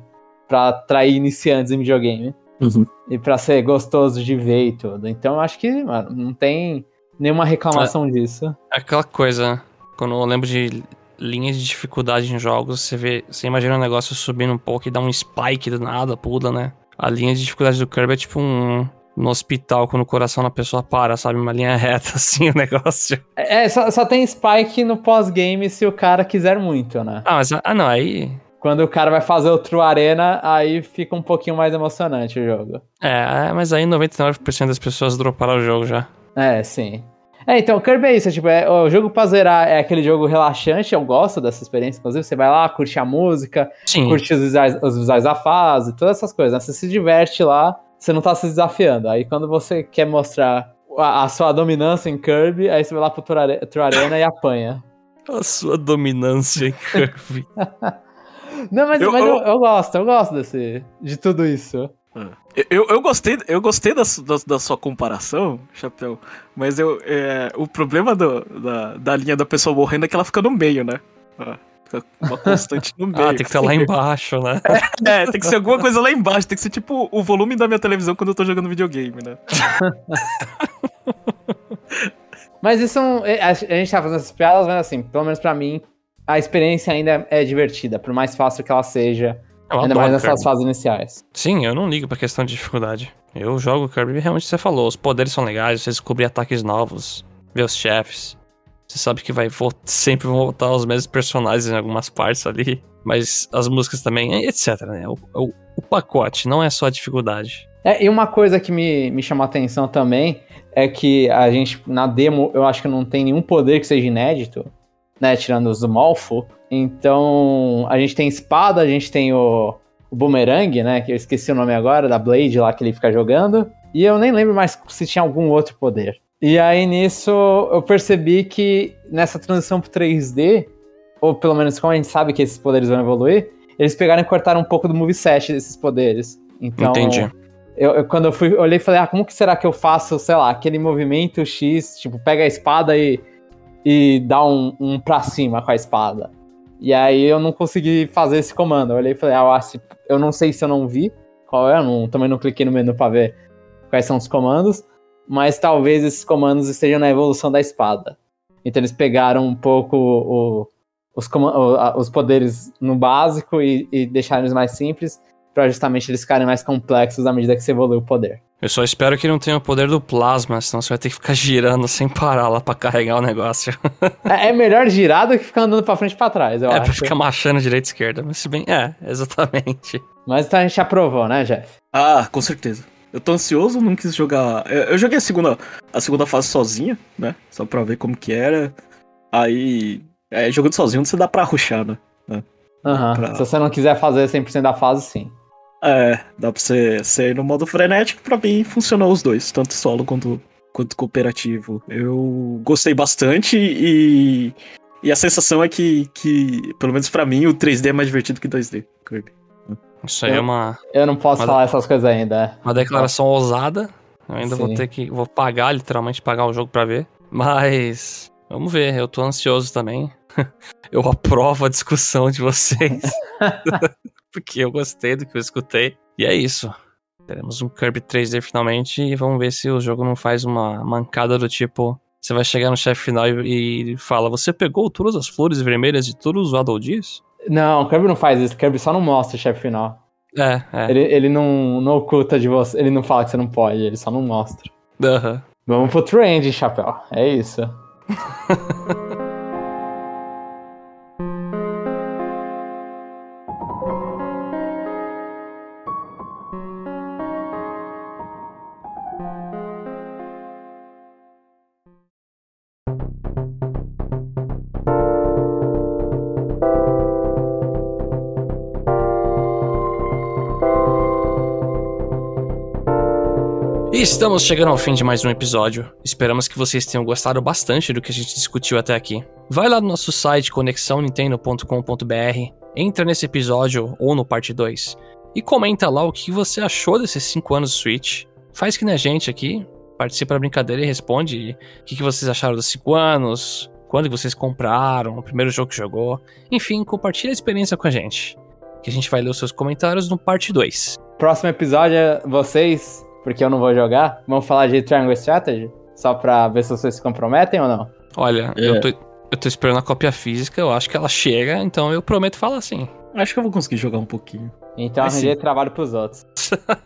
pra atrair iniciantes em videogame. Uhum. E pra ser gostoso de ver e tudo. Então acho que, mano, não tem nenhuma reclamação é, disso. É aquela coisa, quando eu lembro de linhas de dificuldade em jogos, você vê, você imagina um negócio subindo um pouco e dá um spike do nada, pula, né? A linha de dificuldade do Kirby é tipo um, no hospital quando o coração da pessoa para, sabe? Uma linha reta, assim, o negócio. É, só, só tem spike no pós-game se o cara quiser muito, né? Ah, mas, ah, não, aí... Quando o cara vai fazer o True Arena, aí fica um pouquinho mais emocionante o jogo. É, é mas aí 99% das pessoas droparam o jogo já. É, sim. É, então, Kirby é isso, tipo, é, o jogo pra zerar é aquele jogo relaxante, eu gosto dessa experiência, inclusive, você vai lá, curte a música, Sim. curte os visuais, os visuais da fase, todas essas coisas, né? Você se diverte lá, você não tá se desafiando. Aí quando você quer mostrar a, a sua dominância em Kirby, aí você vai lá pro Tour Arena e apanha. A sua dominância em Kirby. Não, mas, Eu- mas eu- eu, eu gosto, eu gosto desse, de tudo isso. Eu, eu, eu gostei, eu gostei da, da, da sua comparação, Chapéu, mas eu, é, o problema do- da, da linha da pessoa morrendo é que ela fica no meio, né? Ah, Fica uma constante no meio. Ah, tem que estar lá embaixo, né? É, tem que ser alguma coisa lá embaixo, tem que ser tipo o volume da minha televisão quando eu tô jogando videogame, né? Mas isso são. é, A a gente tá fazendo essas piadas, mas assim, pelo menos pra mim, a experiência ainda é divertida, por mais fácil que ela seja. Eu ainda mais nessas Kirby. fases iniciais. Sim, eu não ligo pra questão de dificuldade. Eu jogo Kirby realmente você falou, os poderes são legais, você descobrir ataques novos, ver os chefes. Você sabe que vai vo- sempre voltar os mesmos personagens em algumas partes ali. Mas as músicas também, etc, né? O, o- o pacote, não é só a dificuldade. É, e uma coisa que me, me a atenção também é que a gente, na demo, eu acho que não tem nenhum poder que seja inédito, né? Tirando os Malfo. Então, a gente tem espada, a gente tem o, o boomerang, né? Que eu esqueci o nome agora, da Blade lá que ele fica jogando. E eu nem lembro mais se tinha algum outro poder. E aí nisso eu percebi que nessa transição pro 3D, ou pelo menos como a gente sabe que esses poderes vão evoluir, eles pegaram e cortaram um pouco do moveset desses poderes. Então, Entendi. eu, eu- quando eu fui, eu olhei e falei, ah, como que será que eu faço, sei lá, aquele movimento X, tipo, pega a espada e, e dá um, um pra cima com a espada. E aí eu não consegui fazer esse comando. Eu olhei e falei, ah, eu, acho, eu não sei se eu não vi qual é, eu não, também não cliquei no menu pra ver quais são os comandos, mas talvez esses comandos estejam na evolução da espada. Então eles pegaram um pouco o- os, os poderes no básico e, e deixaram eles mais simples, pra justamente eles ficarem mais complexos à medida que você evolui o poder. Eu só espero que não tenha o poder do plasma, senão você vai ter que ficar girando sem parar lá pra carregar o negócio. É, é melhor girar do que ficar andando pra frente e pra trás, eu é pra acho. ficar machando direita e esquerda. Mas se bem, é, exatamente. Mas então a gente aprovou, né, Jeff? Ah, com certeza. Eu tô ansioso, não quis jogar. Eu joguei a segunda, a segunda fase sozinha, né? Só pra ver como que era. Aí, é, jogando sozinho você dá pra rushar, né? Aham. Pra- Se você não quiser fazer 100% da fase, sim. É, dá pra você ser no modo frenético. Pra mim, funcionou os dois, tanto solo quanto, quanto cooperativo. Eu gostei bastante e. E a sensação é que, que, pelo menos pra mim, o 3D é mais divertido que 2D. Kirby. Isso aí é Eu- uma, Eu não posso Mas- falar essas coisas ainda. é. uma declaração ousada. Eu ainda vou Sim. ter que. Vou pagar, literalmente, pagar o jogo pra ver. Mas. Vamos ver, eu tô ansioso também. eu aprovo a discussão de vocês. porque eu gostei do que eu escutei. E é isso. Teremos um Kirby 3D finalmente e vamos ver se o jogo não faz uma mancada do tipo. Você vai chegar no chefe final e, e fala: Você pegou todas as flores vermelhas de todos os Waddle Dees? Não, o Kirby não faz isso. O Kirby só não mostra o chefe final. É, é. Ele, ele não, não oculta de você. Ele não fala que você não pode, ele só não mostra. Aham. Vamos pro trend, chapéu. É isso. estamos chegando ao fim de mais um episódio. Esperamos que vocês tenham gostado bastante do que a gente discutiu até aqui. Vai lá no nosso site conexãonintendo.com.br, entra nesse episódio ou no parte 2 e comenta lá o que você achou desses 5 anos do Switch. Faz que nem a gente aqui, participa da brincadeira e responde o que vocês acharam dos 5 anos, quando vocês compraram, o primeiro jogo que jogou. Enfim, compartilha a experiência com a gente. Que a gente vai ler os seus comentários no parte 2. Próximo episódio, é vocês, porque eu não vou jogar, vão falar de Triangle Strategy? Só pra ver se vocês se comprometem ou não? Olha, É. eu, tô, eu tô esperando a cópia física, eu acho que ela chega, então eu prometo falar sim. Acho que eu vou conseguir jogar um pouquinho. Então Mas arranjei sim. trabalho pros outros.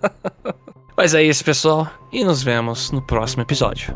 Mas é isso, pessoal, e nos vemos no próximo episódio.